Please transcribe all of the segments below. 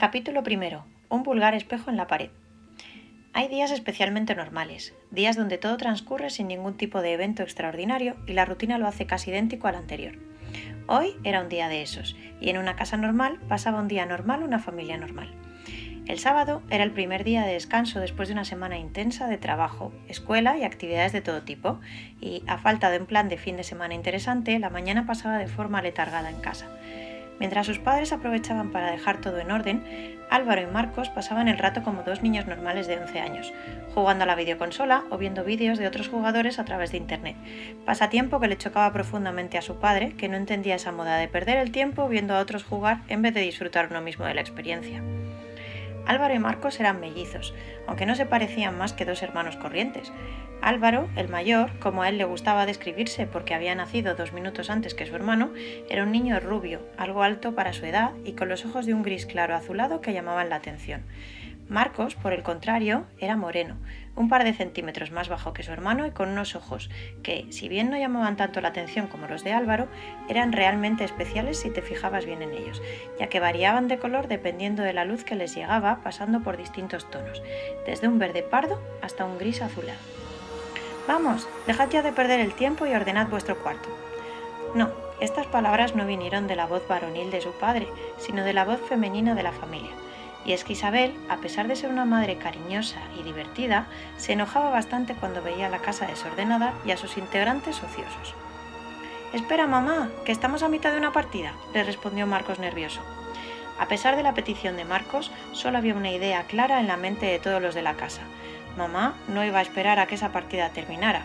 Capítulo primero. Un vulgar espejo en la pared. Hay días especialmente normales, días donde todo transcurre sin ningún tipo de evento extraordinario y la rutina lo hace casi idéntico al anterior. Hoy era un día de esos, y en una casa normal pasaba un día normal una familia normal. El sábado era el primer día de descanso después de una semana intensa de trabajo, escuela y actividades de todo tipo, y a falta de un plan de fin de semana interesante, la mañana pasaba de forma letargada en casa. Mientras sus padres aprovechaban para dejar todo en orden, Álvaro y Marcos pasaban el rato como dos niños normales de 11 años, jugando a la videoconsola o viendo vídeos de otros jugadores a través de Internet. Pasatiempo que le chocaba profundamente a su padre, que no entendía esa moda de perder el tiempo viendo a otros jugar en vez de disfrutar uno mismo de la experiencia. Álvaro y Marcos eran mellizos, aunque no se parecían más que dos hermanos corrientes. Álvaro, el mayor, como a él le gustaba describirse porque había nacido dos minutos antes que su hermano, era un niño rubio, algo alto para su edad y con los ojos de un gris claro azulado que llamaban la atención. Marcos, por el contrario, era moreno, un par de centímetros más bajo que su hermano y con unos ojos que, si bien no llamaban tanto la atención como los de Álvaro, eran realmente especiales si te fijabas bien en ellos, ya que variaban de color dependiendo de la luz que les llegaba, pasando por distintos tonos, desde un verde pardo hasta un gris azulado. Vamos, dejad ya de perder el tiempo y ordenad vuestro cuarto. No, estas palabras no vinieron de la voz varonil de su padre, sino de la voz femenina de la familia y es que Isabel, a pesar de ser una madre cariñosa y divertida, se enojaba bastante cuando veía la casa desordenada y a sus integrantes ociosos. Espera, mamá, que estamos a mitad de una partida, le respondió Marcos nervioso. A pesar de la petición de Marcos, solo había una idea clara en la mente de todos los de la casa. Mamá no iba a esperar a que esa partida terminara,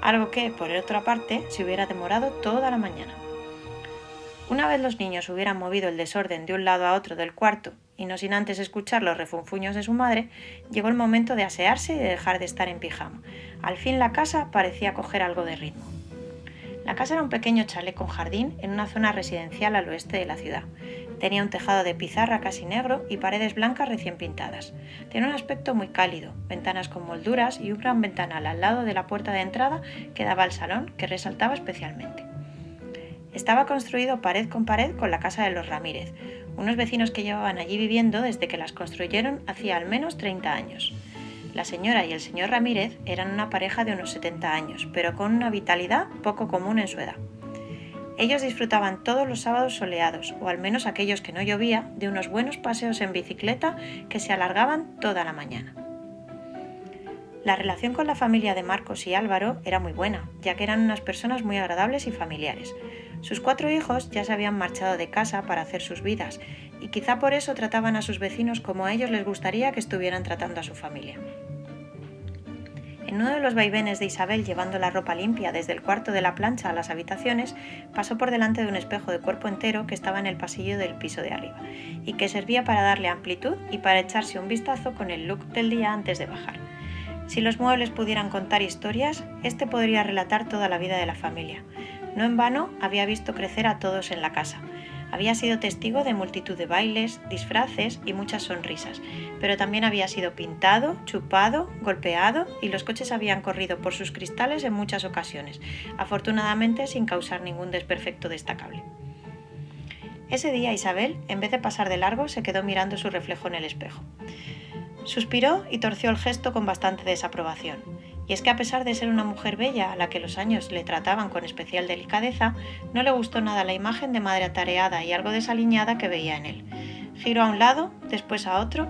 algo que, por otra parte, se hubiera demorado toda la mañana. Una vez los niños hubieran movido el desorden de un lado a otro del cuarto y no sin antes escuchar los refunfuños de su madre, llegó el momento de asearse y de dejar de estar en pijama. Al fin la casa parecía coger algo de ritmo. La casa era un pequeño chalet con jardín en una zona residencial al oeste de la ciudad. Tenía un tejado de pizarra casi negro y paredes blancas recién pintadas. Tenía un aspecto muy cálido, ventanas con molduras y un gran ventanal al lado de la puerta de entrada que daba al salón que resaltaba especialmente. Estaba construido pared con pared con la casa de los Ramírez, unos vecinos que llevaban allí viviendo desde que las construyeron hacía al menos 30 años. La señora y el señor Ramírez eran una pareja de unos 70 años, pero con una vitalidad poco común en su edad. Ellos disfrutaban todos los sábados soleados, o al menos aquellos que no llovía, de unos buenos paseos en bicicleta que se alargaban toda la mañana. La relación con la familia de Marcos y Álvaro era muy buena, ya que eran unas personas muy agradables y familiares. Sus cuatro hijos ya se habían marchado de casa para hacer sus vidas y quizá por eso trataban a sus vecinos como a ellos les gustaría que estuvieran tratando a su familia. En uno de los vaivenes de Isabel llevando la ropa limpia desde el cuarto de la plancha a las habitaciones, pasó por delante de un espejo de cuerpo entero que estaba en el pasillo del piso de arriba y que servía para darle amplitud y para echarse un vistazo con el look del día antes de bajar. Si los muebles pudieran contar historias, este podría relatar toda la vida de la familia, no en vano había visto crecer a todos en la casa. Había sido testigo de multitud de bailes, disfraces y muchas sonrisas, pero también había sido pintado, chupado, golpeado y los coches habían corrido por sus cristales en muchas ocasiones, afortunadamente sin causar ningún desperfecto destacable. Ese día Isabel, en vez de pasar de largo, se quedó mirando su reflejo en el espejo. Suspiró y torció el gesto con bastante desaprobación. Y es que a pesar de ser una mujer bella a la que los años le trataban con especial delicadeza, no le gustó nada la imagen de madre atareada y algo desaliñada que veía en él. Giró a un lado, después a otro.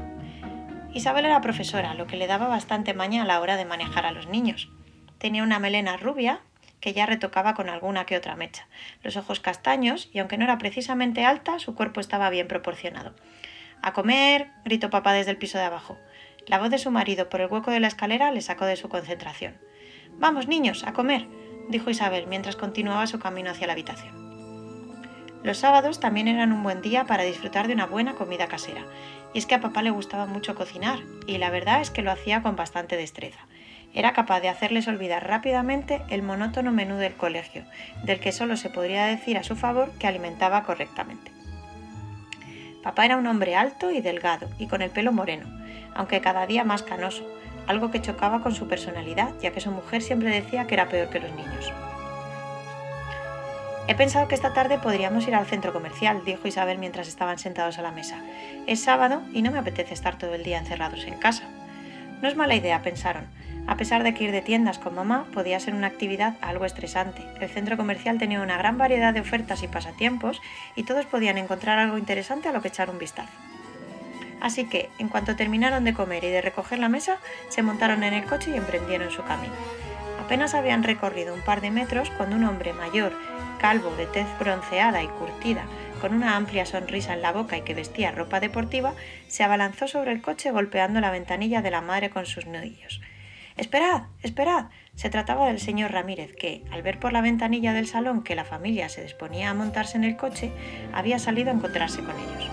Isabel era profesora, lo que le daba bastante maña a la hora de manejar a los niños. Tenía una melena rubia, que ya retocaba con alguna que otra mecha, los ojos castaños, y aunque no era precisamente alta, su cuerpo estaba bien proporcionado. A comer, gritó papá desde el piso de abajo. La voz de su marido por el hueco de la escalera le sacó de su concentración. Vamos, niños, a comer, dijo Isabel mientras continuaba su camino hacia la habitación. Los sábados también eran un buen día para disfrutar de una buena comida casera, y es que a papá le gustaba mucho cocinar, y la verdad es que lo hacía con bastante destreza. Era capaz de hacerles olvidar rápidamente el monótono menú del colegio, del que solo se podría decir a su favor que alimentaba correctamente. Papá era un hombre alto y delgado, y con el pelo moreno, aunque cada día más canoso, algo que chocaba con su personalidad, ya que su mujer siempre decía que era peor que los niños. He pensado que esta tarde podríamos ir al centro comercial, dijo Isabel mientras estaban sentados a la mesa. Es sábado y no me apetece estar todo el día encerrados en casa. No es mala idea, pensaron. A pesar de que ir de tiendas con mamá podía ser una actividad algo estresante, el centro comercial tenía una gran variedad de ofertas y pasatiempos y todos podían encontrar algo interesante a lo que echar un vistazo. Así que, en cuanto terminaron de comer y de recoger la mesa, se montaron en el coche y emprendieron su camino. Apenas habían recorrido un par de metros cuando un hombre mayor, calvo, de tez bronceada y curtida, con una amplia sonrisa en la boca y que vestía ropa deportiva, se abalanzó sobre el coche golpeando la ventanilla de la madre con sus nudillos. Esperad, esperad. Se trataba del señor Ramírez, que, al ver por la ventanilla del salón que la familia se disponía a montarse en el coche, había salido a encontrarse con ellos.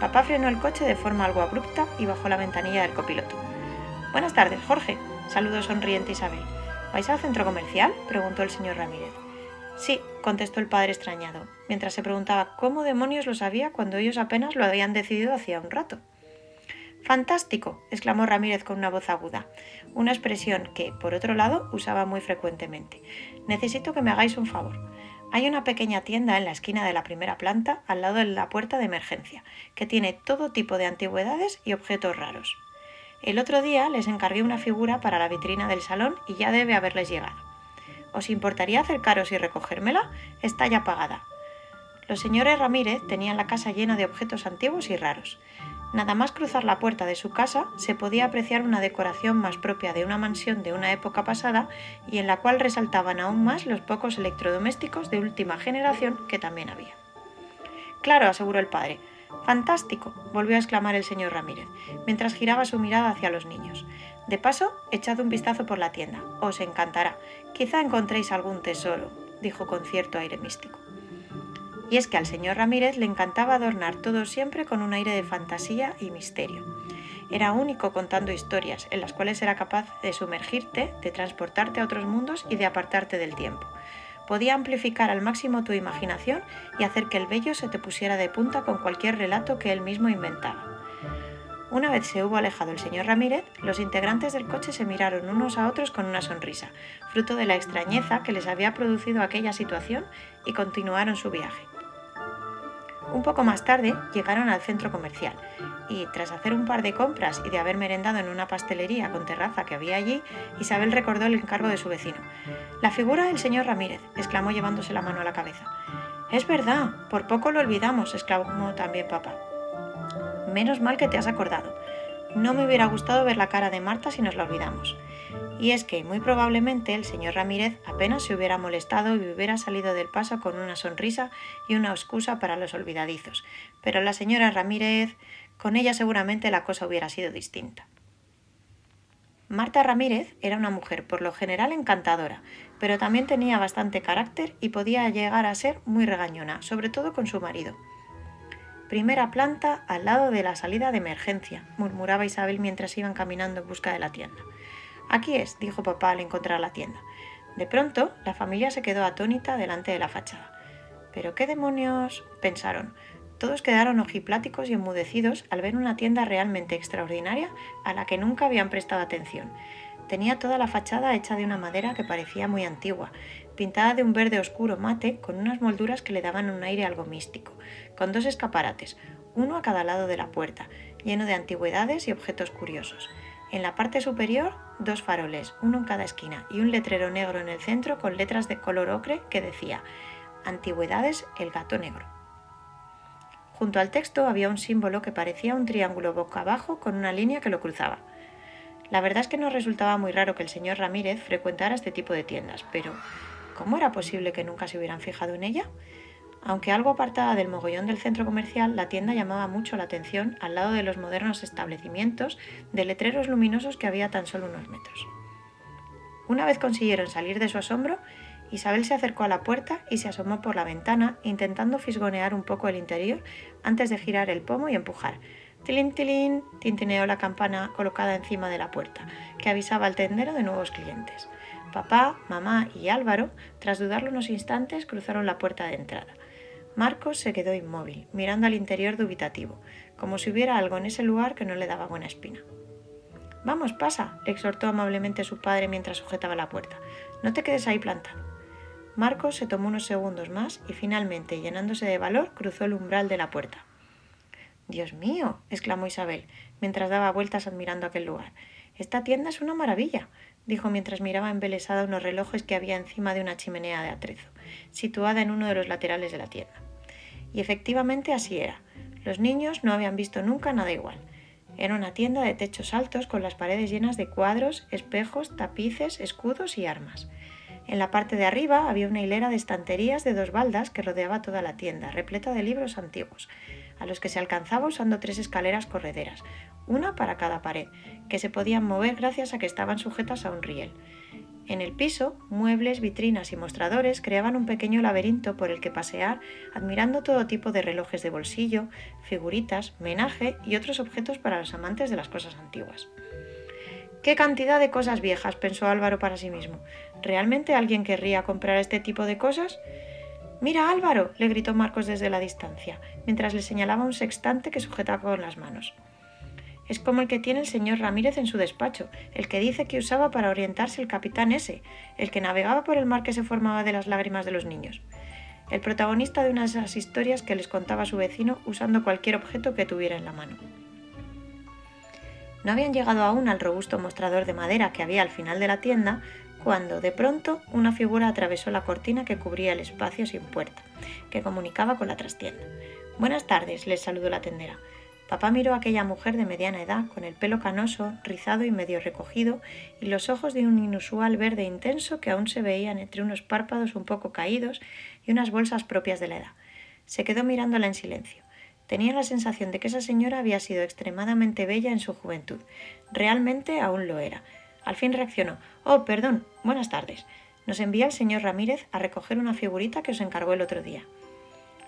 Papá frenó el coche de forma algo abrupta y bajó la ventanilla del copiloto. Buenas tardes, Jorge, saludó sonriente Isabel. ¿Vais al centro comercial? preguntó el señor Ramírez. Sí, contestó el padre extrañado, mientras se preguntaba cómo demonios lo sabía cuando ellos apenas lo habían decidido hacía un rato. Fantástico, exclamó Ramírez con una voz aguda, una expresión que, por otro lado, usaba muy frecuentemente. Necesito que me hagáis un favor. Hay una pequeña tienda en la esquina de la primera planta, al lado de la puerta de emergencia, que tiene todo tipo de antigüedades y objetos raros. El otro día les encargué una figura para la vitrina del salón y ya debe haberles llegado. ¿Os importaría acercaros y recogérmela? Está ya pagada. Los señores Ramírez tenían la casa llena de objetos antiguos y raros. Nada más cruzar la puerta de su casa se podía apreciar una decoración más propia de una mansión de una época pasada y en la cual resaltaban aún más los pocos electrodomésticos de última generación que también había. Claro, aseguró el padre. Fantástico, volvió a exclamar el señor Ramírez, mientras giraba su mirada hacia los niños. De paso, echad un vistazo por la tienda. Os encantará. Quizá encontréis algún tesoro, dijo con cierto aire místico. Y es que al señor Ramírez le encantaba adornar todo siempre con un aire de fantasía y misterio. Era único contando historias en las cuales era capaz de sumergirte, de transportarte a otros mundos y de apartarte del tiempo. Podía amplificar al máximo tu imaginación y hacer que el bello se te pusiera de punta con cualquier relato que él mismo inventaba. Una vez se hubo alejado el señor Ramírez, los integrantes del coche se miraron unos a otros con una sonrisa, fruto de la extrañeza que les había producido aquella situación, y continuaron su viaje. Un poco más tarde llegaron al centro comercial y, tras hacer un par de compras y de haber merendado en una pastelería con terraza que había allí, Isabel recordó el encargo de su vecino. La figura del señor Ramírez, exclamó llevándose la mano a la cabeza. Es verdad, por poco lo olvidamos, exclamó también papá. Menos mal que te has acordado. No me hubiera gustado ver la cara de Marta si nos la olvidamos. Y es que muy probablemente el señor Ramírez apenas se hubiera molestado y hubiera salido del paso con una sonrisa y una excusa para los olvidadizos. Pero la señora Ramírez, con ella seguramente la cosa hubiera sido distinta. Marta Ramírez era una mujer por lo general encantadora, pero también tenía bastante carácter y podía llegar a ser muy regañona, sobre todo con su marido. Primera planta al lado de la salida de emergencia, murmuraba Isabel mientras iban caminando en busca de la tienda. Aquí es, dijo papá al encontrar la tienda. De pronto, la familia se quedó atónita delante de la fachada. ¿Pero qué demonios? pensaron. Todos quedaron ojipláticos y enmudecidos al ver una tienda realmente extraordinaria a la que nunca habían prestado atención. Tenía toda la fachada hecha de una madera que parecía muy antigua, pintada de un verde oscuro mate con unas molduras que le daban un aire algo místico, con dos escaparates, uno a cada lado de la puerta, lleno de antigüedades y objetos curiosos. En la parte superior, dos faroles, uno en cada esquina, y un letrero negro en el centro con letras de color ocre que decía Antigüedades el gato negro. Junto al texto había un símbolo que parecía un triángulo boca abajo con una línea que lo cruzaba. La verdad es que no resultaba muy raro que el señor Ramírez frecuentara este tipo de tiendas, pero ¿Cómo era posible que nunca se hubieran fijado en ella? Aunque algo apartada del mogollón del centro comercial, la tienda llamaba mucho la atención al lado de los modernos establecimientos de letreros luminosos que había tan solo unos metros. Una vez consiguieron salir de su asombro, Isabel se acercó a la puerta y se asomó por la ventana, intentando fisgonear un poco el interior antes de girar el pomo y empujar. Tilín, tilín, tintineó la campana colocada encima de la puerta, que avisaba al tendero de nuevos clientes. Papá, mamá y Álvaro, tras dudarlo unos instantes, cruzaron la puerta de entrada. Marcos se quedó inmóvil, mirando al interior dubitativo, como si hubiera algo en ese lugar que no le daba buena espina. Vamos, pasa, exhortó amablemente su padre mientras sujetaba la puerta. No te quedes ahí plantado. Marcos se tomó unos segundos más y finalmente, llenándose de valor, cruzó el umbral de la puerta. Dios mío, exclamó Isabel, mientras daba vueltas admirando aquel lugar. Esta tienda es una maravilla, dijo mientras miraba embelesada unos relojes que había encima de una chimenea de atrezo, situada en uno de los laterales de la tienda. Y efectivamente así era. Los niños no habían visto nunca nada igual. Era una tienda de techos altos con las paredes llenas de cuadros, espejos, tapices, escudos y armas. En la parte de arriba había una hilera de estanterías de dos baldas que rodeaba toda la tienda, repleta de libros antiguos, a los que se alcanzaba usando tres escaleras correderas, una para cada pared, que se podían mover gracias a que estaban sujetas a un riel. En el piso, muebles, vitrinas y mostradores creaban un pequeño laberinto por el que pasear, admirando todo tipo de relojes de bolsillo, figuritas, menaje y otros objetos para los amantes de las cosas antiguas. ¡Qué cantidad de cosas viejas! pensó Álvaro para sí mismo. ¿Realmente alguien querría comprar este tipo de cosas? Mira, Álvaro, le gritó Marcos desde la distancia, mientras le señalaba un sextante que sujetaba con las manos. Es como el que tiene el señor Ramírez en su despacho, el que dice que usaba para orientarse el capitán ese, el que navegaba por el mar que se formaba de las lágrimas de los niños. El protagonista de una de esas historias que les contaba su vecino usando cualquier objeto que tuviera en la mano. No habían llegado aún al robusto mostrador de madera que había al final de la tienda cuando, de pronto, una figura atravesó la cortina que cubría el espacio sin puerta, que comunicaba con la trastienda. Buenas tardes, les saludó la tendera. Papá miró a aquella mujer de mediana edad, con el pelo canoso, rizado y medio recogido, y los ojos de un inusual verde intenso que aún se veían entre unos párpados un poco caídos y unas bolsas propias de la edad. Se quedó mirándola en silencio. Tenía la sensación de que esa señora había sido extremadamente bella en su juventud. Realmente aún lo era. Al fin reaccionó. Oh, perdón. Buenas tardes. Nos envía el señor Ramírez a recoger una figurita que os encargó el otro día.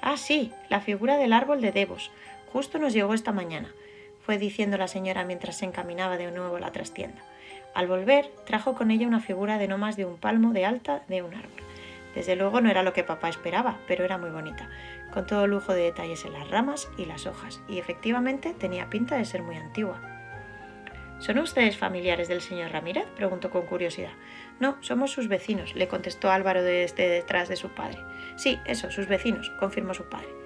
Ah, sí, la figura del árbol de Devos. Justo nos llegó esta mañana, fue diciendo la señora mientras se encaminaba de nuevo a la trastienda. Al volver, trajo con ella una figura de no más de un palmo de alta de un árbol. Desde luego no era lo que papá esperaba, pero era muy bonita, con todo lujo de detalles en las ramas y las hojas, y efectivamente tenía pinta de ser muy antigua. ¿Son ustedes familiares del señor Ramírez? preguntó con curiosidad. No, somos sus vecinos, le contestó Álvaro desde detrás de su padre. Sí, eso, sus vecinos, confirmó su padre.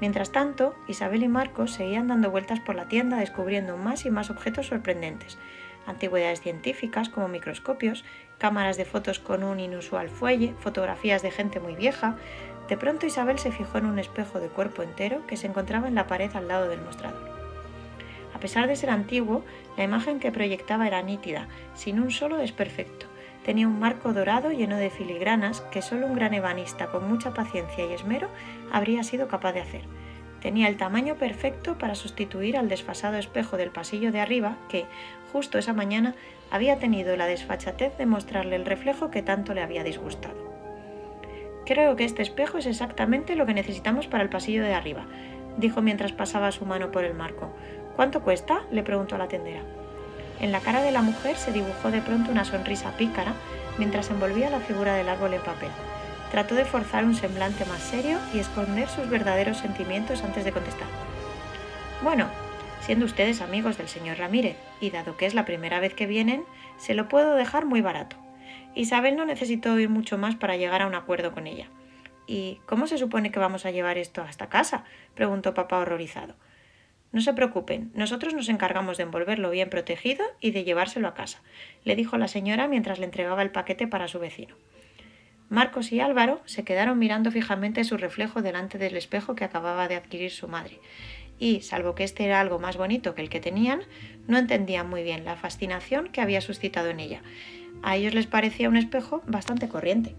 Mientras tanto, Isabel y Marcos seguían dando vueltas por la tienda descubriendo más y más objetos sorprendentes, antigüedades científicas como microscopios, cámaras de fotos con un inusual fuelle, fotografías de gente muy vieja. De pronto Isabel se fijó en un espejo de cuerpo entero que se encontraba en la pared al lado del mostrador. A pesar de ser antiguo, la imagen que proyectaba era nítida, sin un solo desperfecto. Tenía un marco dorado lleno de filigranas que solo un gran ebanista con mucha paciencia y esmero habría sido capaz de hacer. Tenía el tamaño perfecto para sustituir al desfasado espejo del pasillo de arriba que, justo esa mañana, había tenido la desfachatez de mostrarle el reflejo que tanto le había disgustado. Creo que este espejo es exactamente lo que necesitamos para el pasillo de arriba, dijo mientras pasaba su mano por el marco. ¿Cuánto cuesta? le preguntó a la tendera. En la cara de la mujer se dibujó de pronto una sonrisa pícara mientras envolvía la figura del árbol en papel. Trató de forzar un semblante más serio y esconder sus verdaderos sentimientos antes de contestar. Bueno, siendo ustedes amigos del señor Ramírez, y dado que es la primera vez que vienen, se lo puedo dejar muy barato. Isabel no necesitó oír mucho más para llegar a un acuerdo con ella. ¿Y cómo se supone que vamos a llevar esto hasta casa? preguntó papá horrorizado. No se preocupen, nosotros nos encargamos de envolverlo bien protegido y de llevárselo a casa, le dijo la señora mientras le entregaba el paquete para su vecino. Marcos y Álvaro se quedaron mirando fijamente su reflejo delante del espejo que acababa de adquirir su madre, y, salvo que este era algo más bonito que el que tenían, no entendían muy bien la fascinación que había suscitado en ella. A ellos les parecía un espejo bastante corriente.